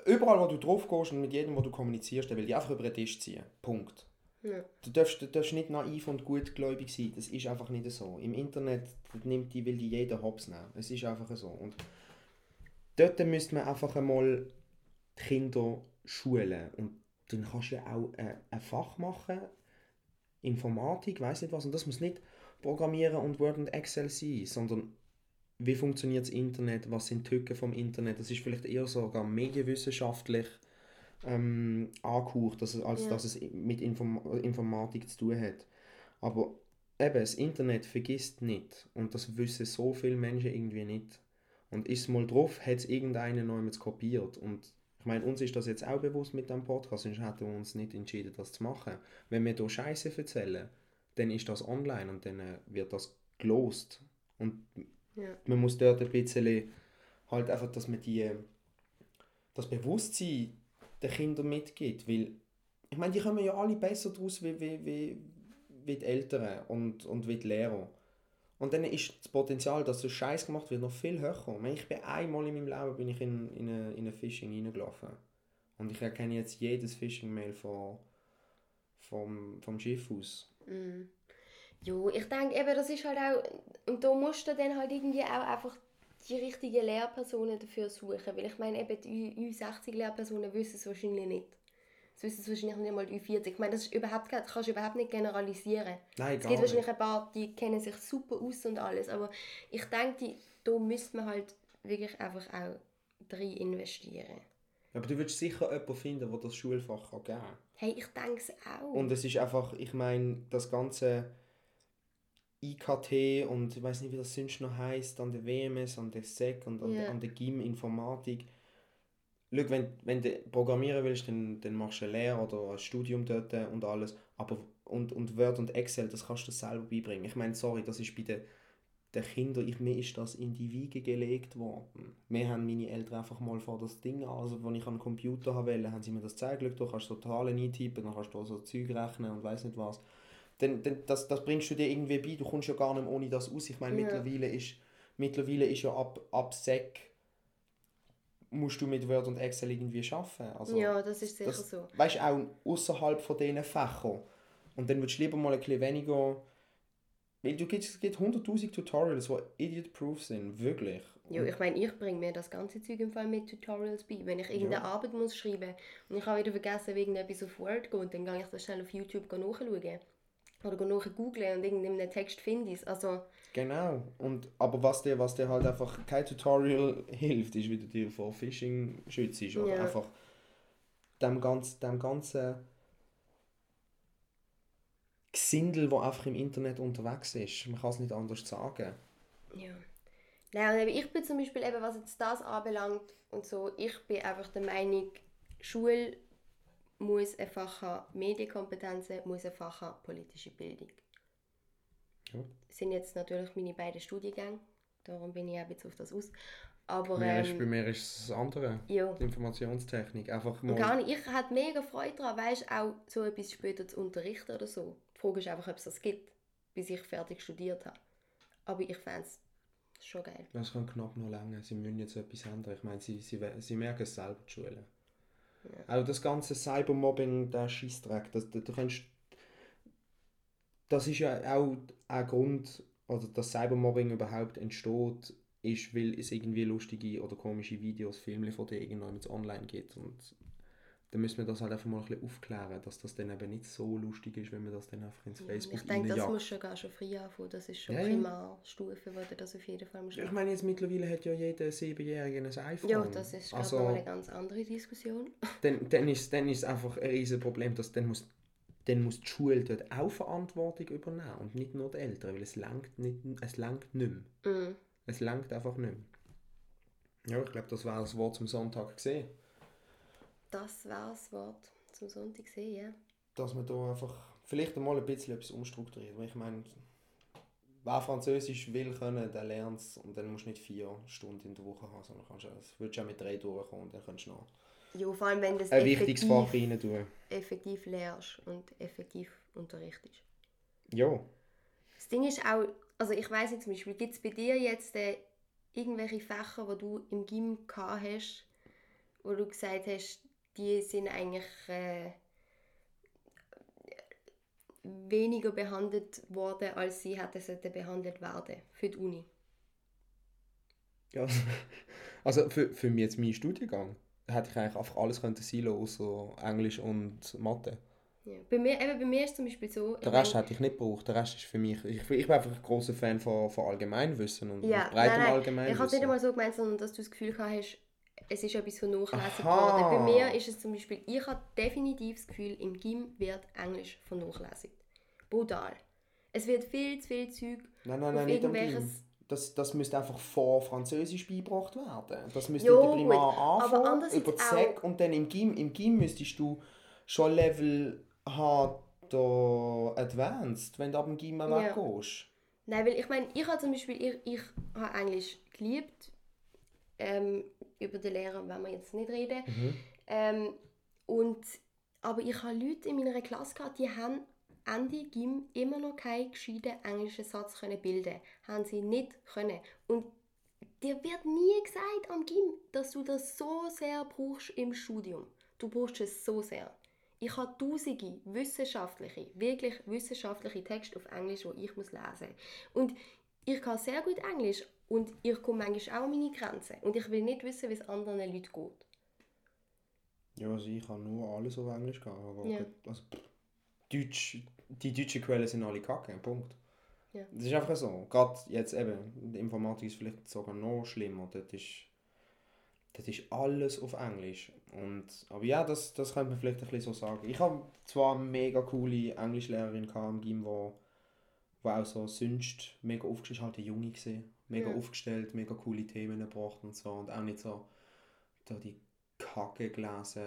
überall wo du drauf gehst und mit jedem, wo du kommunizierst, der will dich einfach über den Tisch ziehen. Punkt. Ja. Du darfst, du darfst nicht naiv und gutgläubig sein, das ist einfach nicht so. Im Internet nimmt die, will die jeder hops nehmen. Es ist einfach so. Und dort müsste man einfach einmal die Kinder schulen. Und dann kannst du ja auch äh, ein Fach machen, Informatik, weiß nicht was. Und das muss nicht Programmieren und Word und Excel sein, sondern wie funktioniert das Internet, was sind die Tücken vom Internet. Das ist vielleicht eher sogar medienwissenschaftlich ähm, angehaucht, dass, es- als Ja. dass es mit Inform Informatik zu tun hat. Aber eben, das Internet vergisst nicht. Und das wissen so viele Menschen irgendwie nicht. Und ist mal drauf, hat es irgendeiner neu kopiert. Und ich meine, uns ist das jetzt auch bewusst mit dem Podcast, sonst hätten wir uns nicht entschieden, das zu machen. Wenn wir hier Scheiße erzählen, dann ist das online und dann äh, wird das gelost. Und Ja. man muss dort ein bisschen halt einfach, dass man die, das Bewusstsein den Kindern mitgibt, weil ich meine, die kommen ja alle besser daraus wie, wie, wie, wie die Eltern und, und wie die Lehrer. Und dann ist das Potenzial, dass so Scheiß gemacht wird, noch viel höher. Ich, bin einmal in meinem Leben bin ich in, in, eine, in eine Phishing reingelaufen. Und ich erkenne jetzt jedes Phishing-Mail von, vom, vom Schiff aus. Mm. Jo, ich denke eben, das ist halt auch, und da musst du dann halt irgendwie auch einfach die richtigen Lehrpersonen dafür suchen, weil ich meine, eben die Ü- Ü60-Lehrpersonen wissen es wahrscheinlich nicht. Sie wissen es wahrscheinlich nicht mal die Ü40. Ich meine, das ist überhaupt, das kannst du überhaupt nicht generalisieren. Nein, Es gar gibt nicht. wahrscheinlich ein paar, die kennen sich super aus und alles, aber ich denke, da müsste man halt wirklich einfach auch drin investieren. Aber du würdest sicher jemanden finden, der das Schulfach kann geben kann. Hey, ich denke es auch. Und es ist einfach, ich meine, das ganze IKT und ich weiß nicht, wie das sonst noch heisst, an der WMS, an der SEC und an, Ja. der, an der GIM Informatik. Schau, wenn, wenn du programmieren willst, dann, dann machst du eine Lehre oder ein Studium dort und alles. Aber und, und Word und Excel, das kannst du dir selber beibringen. Ich meine, sorry, das ist bei den, den Kindern, ich, mir ist das in die Wiege gelegt worden. Mir haben meine Eltern einfach mal vor das Ding, also als ich einen Computer haben wollte, haben sie mir das gezeigt, du kannst so Zahlen eintippen, dann kannst du so Zeug rechnen und weiß nicht was. Dann, dann, das, das bringst du dir irgendwie bei, du kommst ja gar nicht ohne das aus. Ich meine, Ja. mittlerweile ist, mittlerweile ist ja ab, ab SEC musst du mit Word und Excel irgendwie arbeiten. Also, ja, das ist sicher das, so. Weißt du, auch außerhalb von diesen Fächern. Und dann würdest du lieber mal ein bisschen weniger. Weil du es gibt 100.000 Tutorials, die idiot-proof sind, wirklich. Ja, ich meine, ich bringe mir das ganze Zeug im Fall mit Tutorials bei. Wenn ich irgendeine Ja. Arbeit muss schreiben und ich habe wieder vergessen, wegen etwas auf Word zu gehen, dann gehe ich das schnell auf YouTube nachschauen. Oder nachgooglen und irgendeinen Text finde ich Also, Genau. Und, aber was dir, was dir halt einfach kein Tutorial hilft, ist, wie du dir vor Phishing schützt. Oder Ja. einfach dem, ganz, dem ganzen Gesindel, das einfach im Internet unterwegs ist. Man kann es nicht anders sagen. ja. Nein, und ich bin zum Beispiel, eben, was jetzt das anbelangt und so, ich bin einfach der Meinung, Schule muss ein Fach haben, Medienkompetenzen muss ein Fach haben, politische Bildung. Ja. Das sind jetzt natürlich meine beiden Studiengänge, darum bin ich auch jetzt auf das aus. Aber Mir ist, bei ähm, mir ist es das andere. ja. Die Informationstechnik. Einfach Und mal. gar nicht, ich hatte mega Freude daran, weißt, auch so etwas später zu unterrichten oder so. Die Frage ist einfach, ob es das gibt, bis ich fertig studiert habe. Aber ich fände es schon geil. Das kann knapp noch länger. Sie müssen jetzt etwas ändern. Ich meine, sie, sie, sie merken es selber, die Schulen. Auch das ganze Cybermobbing, der Scheissdreck, das, du, du kannst, das ist ja auch ein Grund, oder dass Cybermobbing überhaupt entsteht, ist, weil es irgendwie lustige oder komische Videos, Filme von dir jetzt online gibt. Und dann müssen wir das halt einfach mal ein bisschen aufklären, dass das dann eben nicht so lustig ist, wenn man das dann einfach ins Facebook ich denke, das muss schon gar schon früh anfangen. Das ist schon Ja, ja. Primarstufe, wo du das auf jeden Fall musst Ich meine, jetzt mittlerweile hat ja jeder Siebenjährige ein iPhone. Ja, das ist also, noch eine ganz andere Diskussion. dann, dann, ist, dann ist es einfach ein riesiges Problem, dass dann muss, dann muss die Schule dort auch Verantwortung übernehmen und nicht nur die Eltern, weil es langt nicht, es langt nicht mehr. Mm. Es langt einfach nicht mehr. Ja, ich glaube, das war das Wort zum Sonntag gesehen. Das war das Wort zum Sonntag sehen, ja. Dass man da einfach vielleicht einmal ein bisschen etwas umstrukturiert. Weil ich meine, wer Französisch will können, der lernt es und dann musst du nicht vier Stunden in der Woche haben, sondern kannst du, das würdest auch mit drei durchkommen und dann kannst du noch Ja, vor allem, wenn du es ein wichtiges Fach rein tun. effektiv lernst und effektiv unterrichtest. Ja. Das Ding ist auch, also ich weiß nicht zum Beispiel, gibt es bei dir jetzt äh, irgendwelche Fächer, die du im Gym gehabt hast, wo du gesagt hast, die sind eigentlich äh, weniger behandelt worden, als sie hätten sollten behandelt werden für die Uni? Ja, also für, für mich jetzt meinen Studiengang hätte ich eigentlich einfach alles können sein lassen, außer Englisch und Mathe. Ja. Bei, mir, eben bei mir ist zum Beispiel so... Den Rest hätte ich nicht gebraucht. Der Rest ist für mich... Ich, ich bin einfach ein großer Fan von, von Allgemeinwissen und Ja, breitem nein, nein, Allgemeinwissen. Ich habe es nicht einmal so gemeint, sondern dass du das Gefühl hast, es ist etwas vernachlässigt Aha. worden. Bei mir ist es zum Beispiel, ich habe definitiv das Gefühl, im Gym wird Englisch vernachlässigt. Brutal. Es wird viel zu viel Zeug Nein, nein, auf nein, Gym. irgendwelches- Das, das müsste einfach vor Französisch beigebracht werden. Das müsste Jo, in der Primar anfangen, über die Sek und dann im Gym. Im Gym müsstest du schon Level haben, da Advanced, wenn du ab dem Gym Ja. weggehst. Nein, weil ich meine, ich habe zum Beispiel, ich, ich habe Englisch geliebt. Ähm, über den Lehrer wollen wir jetzt nicht reden. Mhm. Ähm, und, aber ich habe Leute in meiner Klasse gehabt, die haben Ende Gym immer noch keinen gescheiten englischen Satz können bilden Haben sie nicht können. Und dir wird nie gesagt am Gym, dass du das so sehr brauchst im Studium. Du brauchst es so sehr. Ich habe tausende wissenschaftliche, wirklich wissenschaftliche Texte auf Englisch, die ich muss lesen Und ich kann sehr gut Englisch und ich komme manchmal auch an meine Grenzen. Und ich will nicht wissen, wie es anderen Leuten geht. Ja, also ich habe nur alles auf Englisch gehabt. Aber Ja. also, pff, Deutsch, die deutschen Quellen sind alle kacke, Punkt. Ja. Das ist einfach so. Gerade jetzt eben, die Informatik ist vielleicht sogar noch schlimmer. Das ist, das ist alles auf Englisch. Und, aber ja, das, das könnte man vielleicht ein bisschen so sagen. Ich habe zwar eine mega coole Englischlehrerin gehabt im Gym, der auch so sonst mega ein Junge gesehen, mega Ja. aufgestellt, mega coole Themen gebracht und so und auch nicht so da die Kacke gelesen,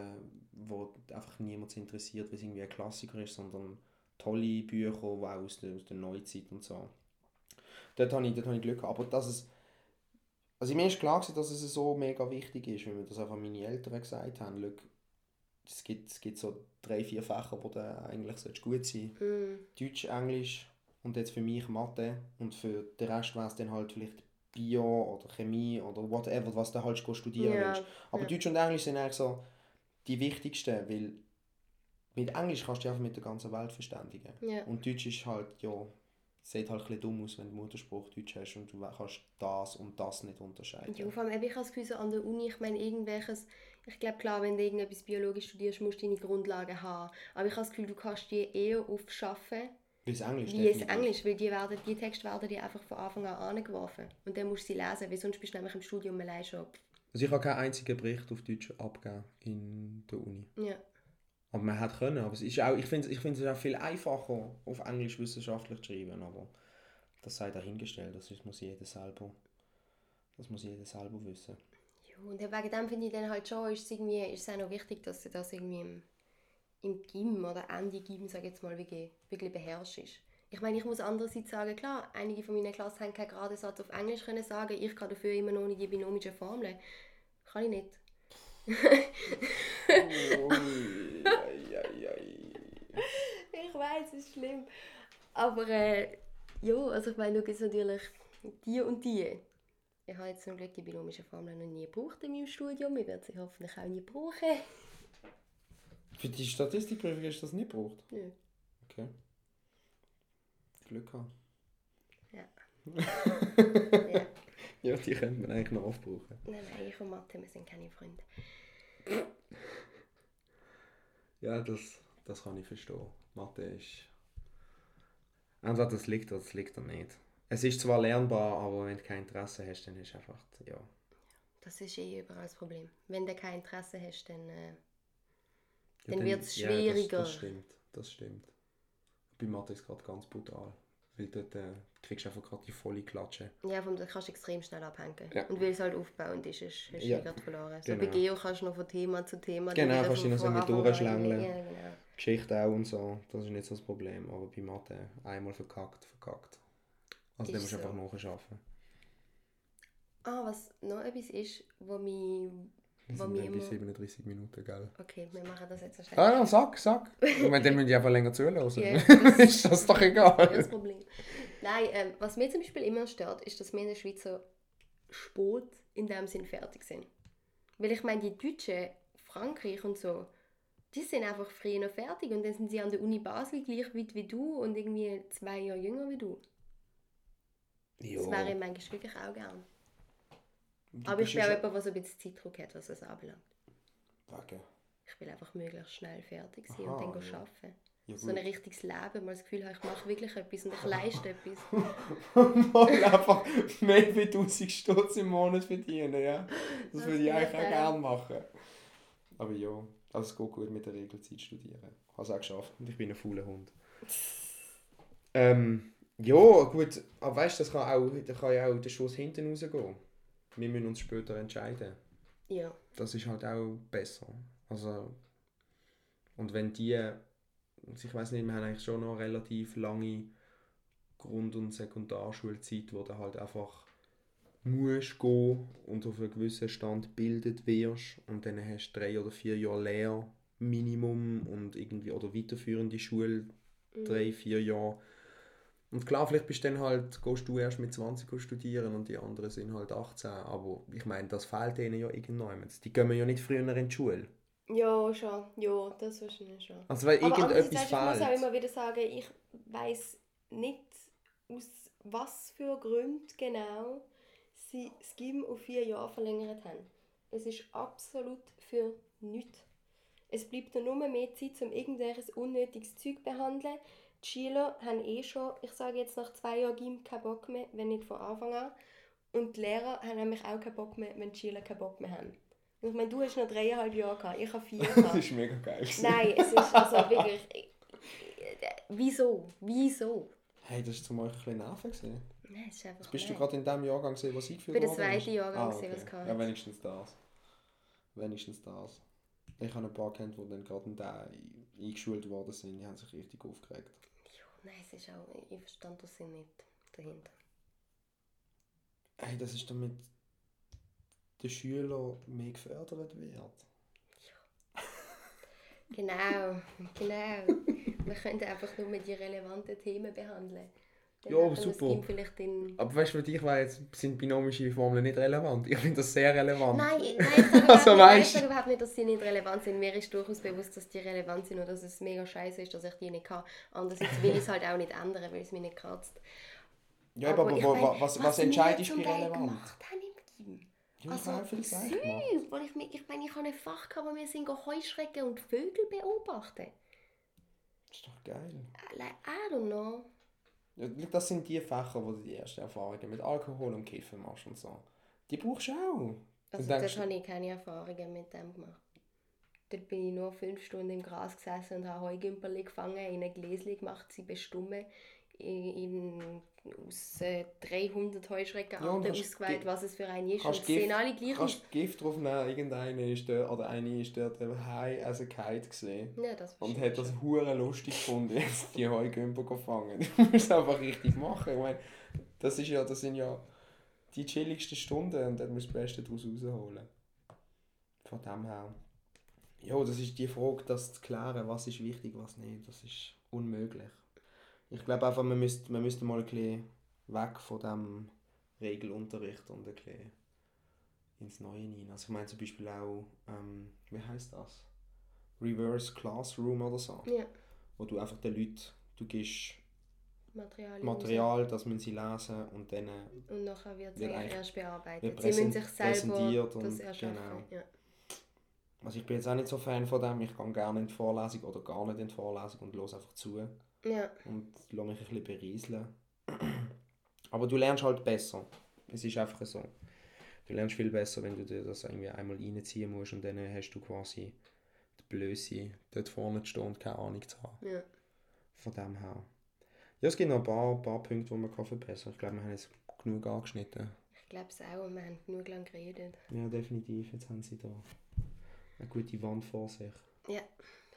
wo einfach niemand interessiert, weil es irgendwie ein Klassiker ist, sondern tolle Bücher, die auch aus der, aus der Neuzeit und so. Dort habe ich, dort habe ich Glück gehabt. Aber dass es, also mir ist klar gewesen, dass es so mega wichtig ist, weil mir das einfach meine Eltern gesagt haben, Schau, es gibt, es gibt so drei, vier Fächer, wo du eigentlich solltest gut sein Mhm. Deutsch, Englisch und jetzt für mich Mathe und für den Rest wäre es dann halt vielleicht Bio oder Chemie oder whatever, was du halt studieren Ja, willst. Aber ja. Deutsch und Englisch sind eigentlich so die wichtigsten, weil mit Englisch kannst du dich einfach mit der ganzen Welt verständigen. Ja. Und Deutsch ist halt, ja, sieht halt ein dumm aus, wenn du Mutterspruch Deutsch hast und du kannst das und das nicht unterscheiden. Ja, vor allem, ich habe das Gefühl, so an der Uni, ich meine, irgendwelches, ich glaube, klar, wenn du irgendetwas biologisch studierst, musst du deine Grundlagen haben. Aber ich habe das Gefühl, du kannst die eher aufschaffen, Wie es Englisch wie es. Englisch, weil die, werden, die Texte werden dir einfach von Anfang an angeworfen. Und dann musst du sie lesen, weil sonst bist du nämlich im Studium allein schon. Also ich habe keinen einzigen Bericht auf Deutsch abgegeben in der Uni. Ja. Aber man hätte können, aber es ist auch, ich finde ich find es auch viel einfacher, auf Englisch wissenschaftlich zu schreiben, aber das sei dahingestellt, das muss jeder selber, das muss jeder selber wissen. Ja, und wegen dem finde ich dann halt schon, ist es, irgendwie, ist es auch noch wichtig, dass du das irgendwie im, im Gym oder Ende Gym, sage ich jetzt mal, wirklich, wirklich beherrschst. Ich meine, ich muss andererseits sagen, klar, einige von meiner Klasse haben keinen geraden Satz auf Englisch können sagen, ich kann dafür immer noch nicht die binomischen Formeln. Kann ich nicht. Ich weiß, es ist schlimm. Aber äh, ja, also ich meine, da gibt es natürlich die und die. Ich habe jetzt zum Glück die binomische Formel noch nie gebraucht in meinem Studium. Ich werde sie hoffentlich auch nie brauchen. Für die Statistikprüfung hast du das nicht gebraucht? Nö. Okay. Glück gehabt. Ja. ja. Ja. die könnte man eigentlich noch aufbrauchen. Nein, nein, ich und Mathe, wir sind keine Freunde. Ja, das, das kann ich verstehen. Mathe ist... Entweder das liegt oder das liegt oder nicht. Es ist zwar lernbar, aber wenn du kein Interesse hast, dann ist einfach, ja... Das ist eh überall das Problem. Wenn du kein Interesse hast, dann... Äh, Ja, Dann wird's Ja, schwieriger. das, das stimmt, das stimmt. Bei Mathe ist es gerade ganz brutal. Weil dort äh, kriegst du einfach gerade die volle Klatsche. ja, vom, das kannst du extrem schnell abhängen. Ja. Und weil es halt aufbauend ist, ist, hast du Ja. ja. gerade verloren. So Genau. bei Geo kannst du noch von Thema zu Thema... Genau, kannst du noch so mit durchschlängeln. Ja, genau. Geschichte auch und so, das ist nicht so das Problem. Aber bei Mathe einmal verkackt, verkackt. Also dann musst du so. einfach nachschaffen. Ah, was noch etwas ist, wo mich... Wir sind mich dann bei immer... 37 Minuten, gell? Okay, wir machen das jetzt so schnell. Ah, ja, sag, sag. Ich meine, dann müssen die einfach länger zuhören. Ja, ist das- das doch Das egal. Problem. Nein, ähm, was mir zum Beispiel immer stört, ist, dass wir in der Schweiz so spät in dem Sinn fertig sind. Weil ich meine, die Deutschen, Frankreich und so, die sind einfach früher noch fertig und dann sind sie an der Uni Basel gleich weit wie du und irgendwie zwei Jahre jünger wie du. Das wäre ich manchmal wirklich auch gern. Du Aber ich bin auch jemand, der so ein bisschen Zeitdruck hat, was das anbelangt. Wegen. Ich will einfach möglichst schnell fertig sein Aha, und dann ja. arbeiten. Ja, So ein richtiges Leben, mal das Gefühl habe, ich mache wirklich etwas und ich leiste etwas. Mal einfach mehr wie 1000 Stutz im Monat verdienen, ja. Das Das würde ich eigentlich auch gerne machen. Aber ja, also es geht gut mit der Regelzeit studieren. Ich habe es auch geschafft und ich bin ein fauler Hund. ähm, ja, gut, aber weißt du, das kann auch, da kann ja auch der Schuss hinten rausgehen. Wir müssen uns später entscheiden. Ja. Das ist halt auch besser. Also, und wenn die, also ich weiß nicht, wir haben eigentlich schon noch relativ lange Grund- und Sekundarschulzeit, wo du halt einfach musst gehen und auf einen gewissen Stand bildet wirst und dann hast du drei oder vier Jahre Lehre Minimum und irgendwie oder weiterführende Schule drei, vier Jahre. Und klar, vielleicht bist du dann halt, gehst du erst mit 20 studieren und die anderen sind halt 18. Aber ich meine, das fehlt denen ja irgendwann. Die gehen ja nicht früher in die Schule. Ja, schon. Ja, das wahrscheinlich schon. Also weil Aber irgendetwas andererseits, ich muss auch fehlt. immer wieder sagen, ich weiß nicht, aus was für Gründen genau sie das GIM auf vier Jahre verlängert haben. Es ist absolut für nichts. Es bleibt nur mehr Zeit, um irgendwelches unnötiges Zeug zu behandeln. Die Schüler haben eh schon, ich sage jetzt nach zwei Jahren GIM, keinen Bock mehr, wenn nicht von Anfang an. Und die Lehrer haben nämlich auch keinen Bock mehr, wenn die Schüler keinen Bock mehr haben. Und ich meine, du hast noch dreieinhalb Jahre gehabt, ich habe vier Das gehabt. ist mega geil. Nein, es ist also wirklich. Wieso? Wieso? Hey, das war zum euch ein bisschen. Gewesen. Nein, es ist einfach Bist du gerade in dem Jahrgang gesehen, was eingeführt Ich bin der zweite Jahrgang ah, okay. was gehabt Ja, wenigstens das. Wenigstens das. Ich habe ein paar kennt, die dann gerade in den eingeschult worden sind. Die haben sich richtig aufgeregt. Ja, nein, es ist auch, ich verstand das Sinn nicht dahinter. Hey, das ist damit der Schüler mehr gefördert wird. Genau, genau. Wir können einfach nur die relevanten Themen behandeln. Dann Ja, aber super. Aber weißt du, für dich jetzt, sind binomische Formeln nicht relevant. Ich finde das sehr relevant. Nein, nein, ich sage überhaupt, Also, weißt überhaupt nicht, dass sie nicht relevant sind. Mir ist durchaus bewusst, dass die relevant sind und dass es mega scheiße ist, dass ich die nicht kann. Andererseits will ich es halt auch nicht ändern, weil es mich nicht kratzt. Ja, aber, aber, wo- mein, was, was entscheidest du Teil relevant? gemacht. Ja, ich Also, süß, weil ich, ich meine, ich habe ein Fach gehabt, wo wir sind Heuschrecken und Vögel beobachten. Das ist doch geil. Like, I don't know. Das sind die Fächer, wo du die ersten Erfahrungen mit Alkohol und Kiffen machst und so. Die brauchst du auch. Also dort habe ich keine Erfahrungen mit dem gemacht. Dort bin ich nur fünf Stunden im Gras gesessen und habe Heugümperli gefangen, in ein Gläschen gemacht, sie bestummen, in, aus äh, 300 Ja, Heuschreckenarten kannst ausgewählt, was es für eine ist. Und sehen Gift- alle gleich aus. Kannst Gift drauf nehmen, irgendeine ist dort, oder eine ist dort high as a kite gesehen. Ja, das Und hat das hure lustig gefunden, jetzt die Heugümper zu fangen. Du musst es einfach richtig machen. Ich meine, das, ist ja, das sind ja die chilligsten Stunden und dann musst du das Beste daraus rausholen. Von dem her. Ja, das ist die Frage, das zu klären, was ist wichtig, was nicht. Das ist unmöglich. Ich glaube einfach, man müsste, man müsste mal ein bisschen weg von dem Regelunterricht und ein bisschen ins Neue hinein. Also ich meine zum Beispiel auch, ähm, wie heißt das? Reverse Classroom oder so. Ja, Wo du einfach den Leuten, du gibst Material. Material, das müssen sie lesen und dann äh, Und nachher wird es erst bearbeitet. Sie müssen sich selber präsentiert und das erschaffen. genau. Ja. Also ich bin jetzt auch nicht so Fan von dem, ich gehe gerne in die Vorlesung oder gar nicht in die Vorlesung und höre einfach zu ja, und lasse mich ein bisschen berieseln. Aber du lernst halt besser. Es ist einfach so. Du lernst viel besser, wenn du dir das irgendwie einmal reinziehen musst und dann hast du quasi die Blöße, dort vorne zu stehen und keine Ahnung zu haben. ja. Von dem her. Ja, es gibt noch ein paar, paar Punkte, die man kann verbessern kann. Ich glaube, wir haben jetzt genug angeschnitten. Ich glaube es auch. Wir haben genug lang geredet. Ja, definitiv. Jetzt haben sie da eine gute Wand vor sich. Ja,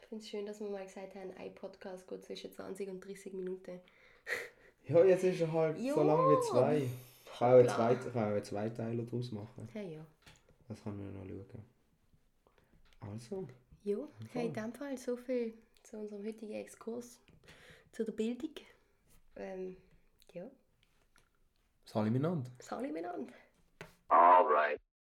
ich finde es schön, dass wir mal gesagt haben, ein Podcast geht zwischen 20 und 30 Minuten. Ja, jetzt ist er halt Ja. so lang wie zwei. Ich kann auch ich kann auch einen Zweiteiler daraus machen. Ja, ja. Das kann man noch schauen. Also, Ja, hey, in dem Fall so viel zu unserem heutigen Exkurs zu der Bildung. Ähm, ja, Sali miteinander. alle miteinander. All right.